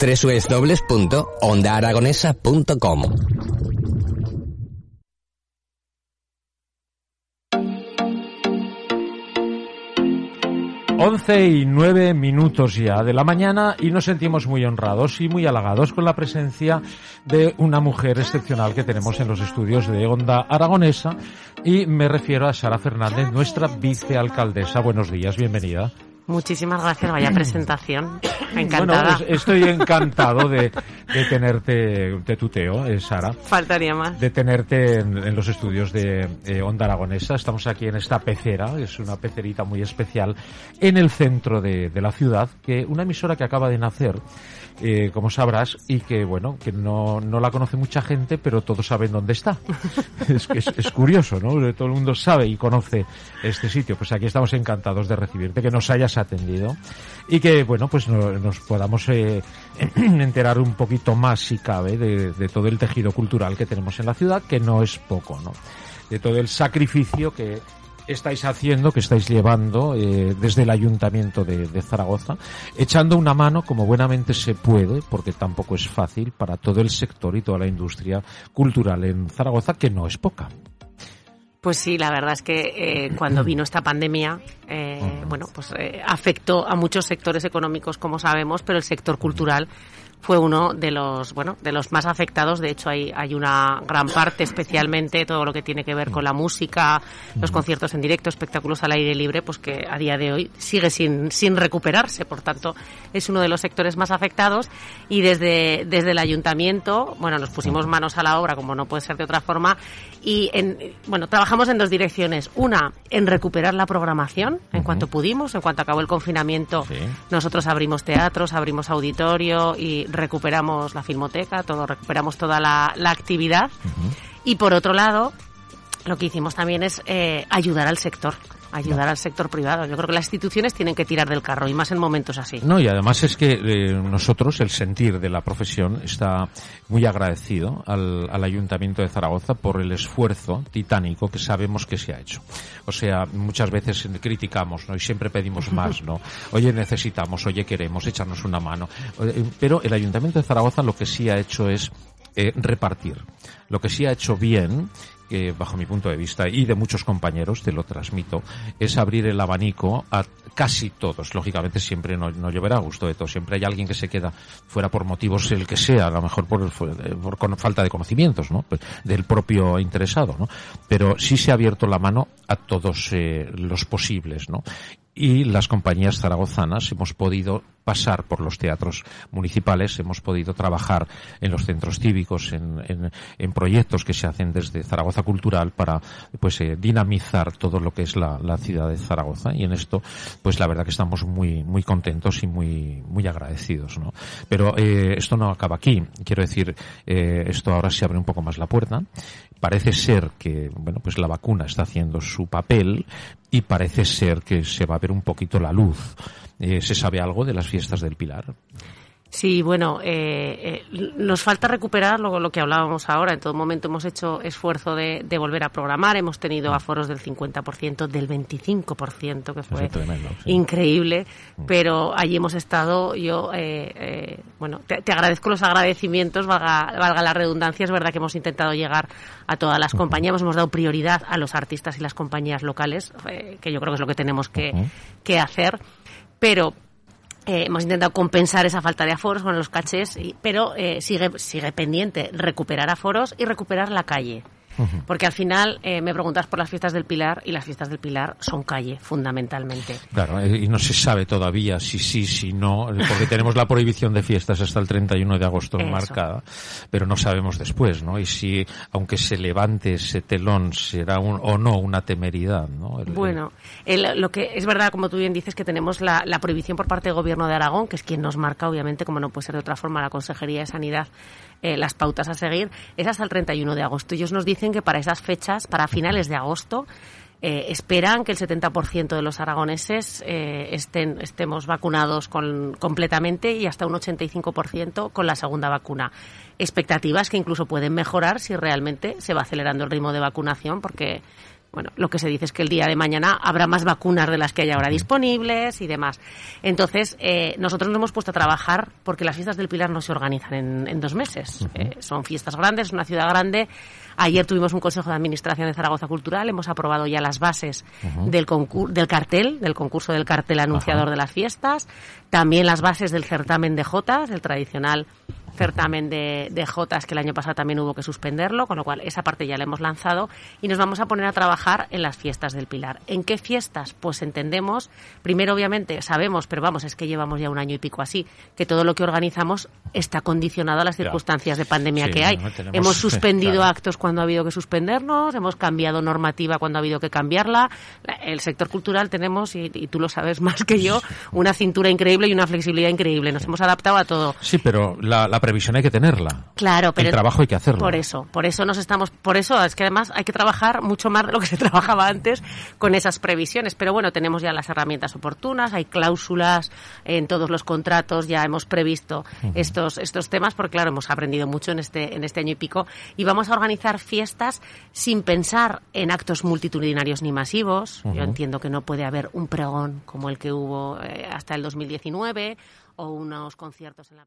www.ondaaragonesa.com 11 y 9 minutos ya de la mañana y nos sentimos muy honrados y muy halagados con la presencia de una mujer excepcional que tenemos en los estudios de Onda Aragonesa y me refiero a Sara Fernández, nuestra vicealcaldesa. Buenos días, bienvenida. Muchísimas gracias, vaya presentación. Encantada. Bueno, pues estoy encantado de, de tenerte, de tuteo, eh, Sara. Faltaría más. De tenerte en, en los estudios de eh, Onda Aragonesa. Estamos aquí en esta pecera, es una pecerita muy especial, en el centro de, de la ciudad, que una emisora que acaba de nacer, eh, como sabrás, y que, bueno, que no, no la conoce mucha gente, pero todos saben dónde está. es, es, es curioso, ¿no? Todo el mundo sabe y conoce este sitio. Pues aquí estamos encantados de recibirte, que nos hayas atendido y que, bueno, pues no, nos podamos eh, enterar un poquito más, si cabe, de, todo el tejido cultural que tenemos en la ciudad, que no es poco, ¿no? De todo el sacrificio que estáis haciendo, que estáis llevando eh, desde el Ayuntamiento de, Zaragoza, echando una mano como buenamente se puede, porque tampoco es fácil para todo el sector y toda la industria cultural en Zaragoza, que no es poca. Pues sí, la verdad es que eh, cuando vino esta pandemia, eh, bueno, pues eh, afectó a muchos sectores económicos, como sabemos, pero el sector cultural fue uno de los, bueno, de los más afectados. De hecho, hay, hay una gran parte, especialmente todo lo que tiene que ver con la música, los conciertos en directo, espectáculos al aire libre, pues que a día de hoy sigue sin, sin recuperarse. Por tanto, es uno de los sectores más afectados. Y desde, desde el ayuntamiento, bueno, nos pusimos manos a la obra, como no puede ser de otra forma. Y, en, bueno, trabajamos en dos direcciones. Una, en recuperar la programación en cuanto pudimos. En cuanto acabó el confinamiento, sí. nosotros abrimos teatros, abrimos auditorio y recuperamos la filmoteca, todo, recuperamos toda la, la actividad. Uh -huh. Y por otro lado, lo que hicimos también es eh, ayudar al sector ayudar no. al sector privado. Yo creo que las instituciones tienen que tirar del carro y más en momentos así. No, y además es que eh, nosotros, el sentir de la profesión, está muy agradecido al, al, Ayuntamiento de Zaragoza por el esfuerzo titánico que sabemos que se ha hecho. O sea, muchas veces criticamos, ¿no? Y siempre pedimos más, ¿no? Oye, necesitamos, oye, queremos, echarnos una mano. Pero el Ayuntamiento de Zaragoza lo que sí ha hecho es eh, repartir. Lo que sí ha hecho bien que bajo mi punto de vista y de muchos compañeros, te lo transmito, es abrir el abanico a casi todos. Lógicamente siempre no, no lloverá a gusto de todos. Siempre hay alguien que se queda fuera por motivos el que sea, a lo mejor por, por, por falta de conocimientos, ¿no? Pues del propio interesado, ¿no? Pero sí se ha abierto la mano a todos eh, los posibles, ¿no? Y las compañías zaragozanas hemos podido pasar por los teatros municipales, hemos podido trabajar en los centros cívicos, en, en, proyectos que se hacen desde Zaragoza Cultural para pues eh, dinamizar todo lo que es la, la, ciudad de Zaragoza. Y en esto pues la verdad que estamos muy muy contentos y muy muy agradecidos, ¿no? Pero eh, esto no acaba aquí, quiero decir eh, esto ahora se abre un poco más la puerta parece ser que bueno pues la vacuna está haciendo su papel y parece ser que se va a ver un poquito la luz. Eh, ¿Se sabe algo de las fiestas del Pilar? Sí, bueno, eh, eh, nos falta recuperar lo, lo, que hablábamos ahora. En todo momento hemos hecho esfuerzo de, de volver a programar. Hemos tenido aforos del 50%, del 25%, que fue tremendo, sí. increíble. Mm. Pero allí hemos estado. Yo, eh, eh, bueno, te, te, agradezco los agradecimientos, valga, valga, la redundancia. Es verdad que hemos intentado llegar a todas las uh -huh. compañías. Hemos dado prioridad a los artistas y las compañías locales, eh, que yo creo que es lo que tenemos que, uh -huh. que hacer. Pero eh, hemos intentado compensar esa falta de aforos con los cachés, y, pero eh, sigue, sigue pendiente recuperar aforos y recuperar la calle. Porque al final eh, me preguntas por las fiestas del Pilar y las fiestas del Pilar son calle, fundamentalmente. Claro, eh, y no se sabe todavía si sí, si no, porque tenemos la prohibición de fiestas hasta el 31 de agosto marcada, pero no sabemos después, ¿no? Y si, aunque se levante ese telón, será un, o no una temeridad, ¿no? bueno, lo que es verdad, como tú bien dices, que tenemos la, la prohibición por parte del Gobierno de Aragón, que es quien nos marca, obviamente, como no puede ser de otra forma, la Consejería de Sanidad eh, las pautas a seguir, es hasta el 31 de agosto. Ellos nos dicen que para esas fechas, para finales de agosto, eh, esperan que el 70% de los aragoneses eh, estén, estemos vacunados con, completamente y hasta un 85% con la segunda vacuna. Expectativas que incluso pueden mejorar si realmente se va acelerando el ritmo de vacunación porque bueno, lo que se dice es que el día de mañana habrá más vacunas de las que hay ahora disponibles y demás. Entonces, eh, nosotros nos hemos puesto a trabajar porque las fiestas del Pilar no se organizan en, dos meses. Eh, son fiestas grandes, es una ciudad grande. Ayer tuvimos un Consejo de Administración de Zaragoza Cultural, hemos aprobado ya las bases del, del cartel, del concurso del cartel anunciador de las fiestas, también las bases del certamen de Jotas, el tradicional certamen de, de Jotas que el año pasado también hubo que suspenderlo, con lo cual esa parte ya la hemos lanzado y nos vamos a poner a trabajar en las fiestas del Pilar. ¿En qué fiestas? Pues entendemos, primero obviamente sabemos, pero vamos, es que llevamos ya un año y pico así, que todo lo que organizamos está condicionado a las circunstancias de pandemia que hay. hemos suspendido actos cuando ha habido que suspendernos, hemos cambiado normativa cuando ha habido que cambiarla. El sector cultural tenemos, y, y tú lo sabes más que yo, una cintura increíble y una flexibilidad increíble. Nos hemos adaptado a todo. Sí, pero la, la previsión hay que tenerla. Claro, pero el trabajo hay que hacerlo. Por eso, por eso nos estamos, por eso es que además hay que trabajar mucho más de lo que se trabajaba antes con esas previsiones. Pero bueno, tenemos ya las herramientas oportunas, hay cláusulas en todos los contratos, ya hemos previsto estos estos temas porque claro hemos aprendido mucho en este en este año y pico y vamos a organizar fiestas sin pensar en actos multitudinarios ni masivos. Yo entiendo que no puede haber un pregón como el que hubo eh, hasta el 2019 o unos conciertos en la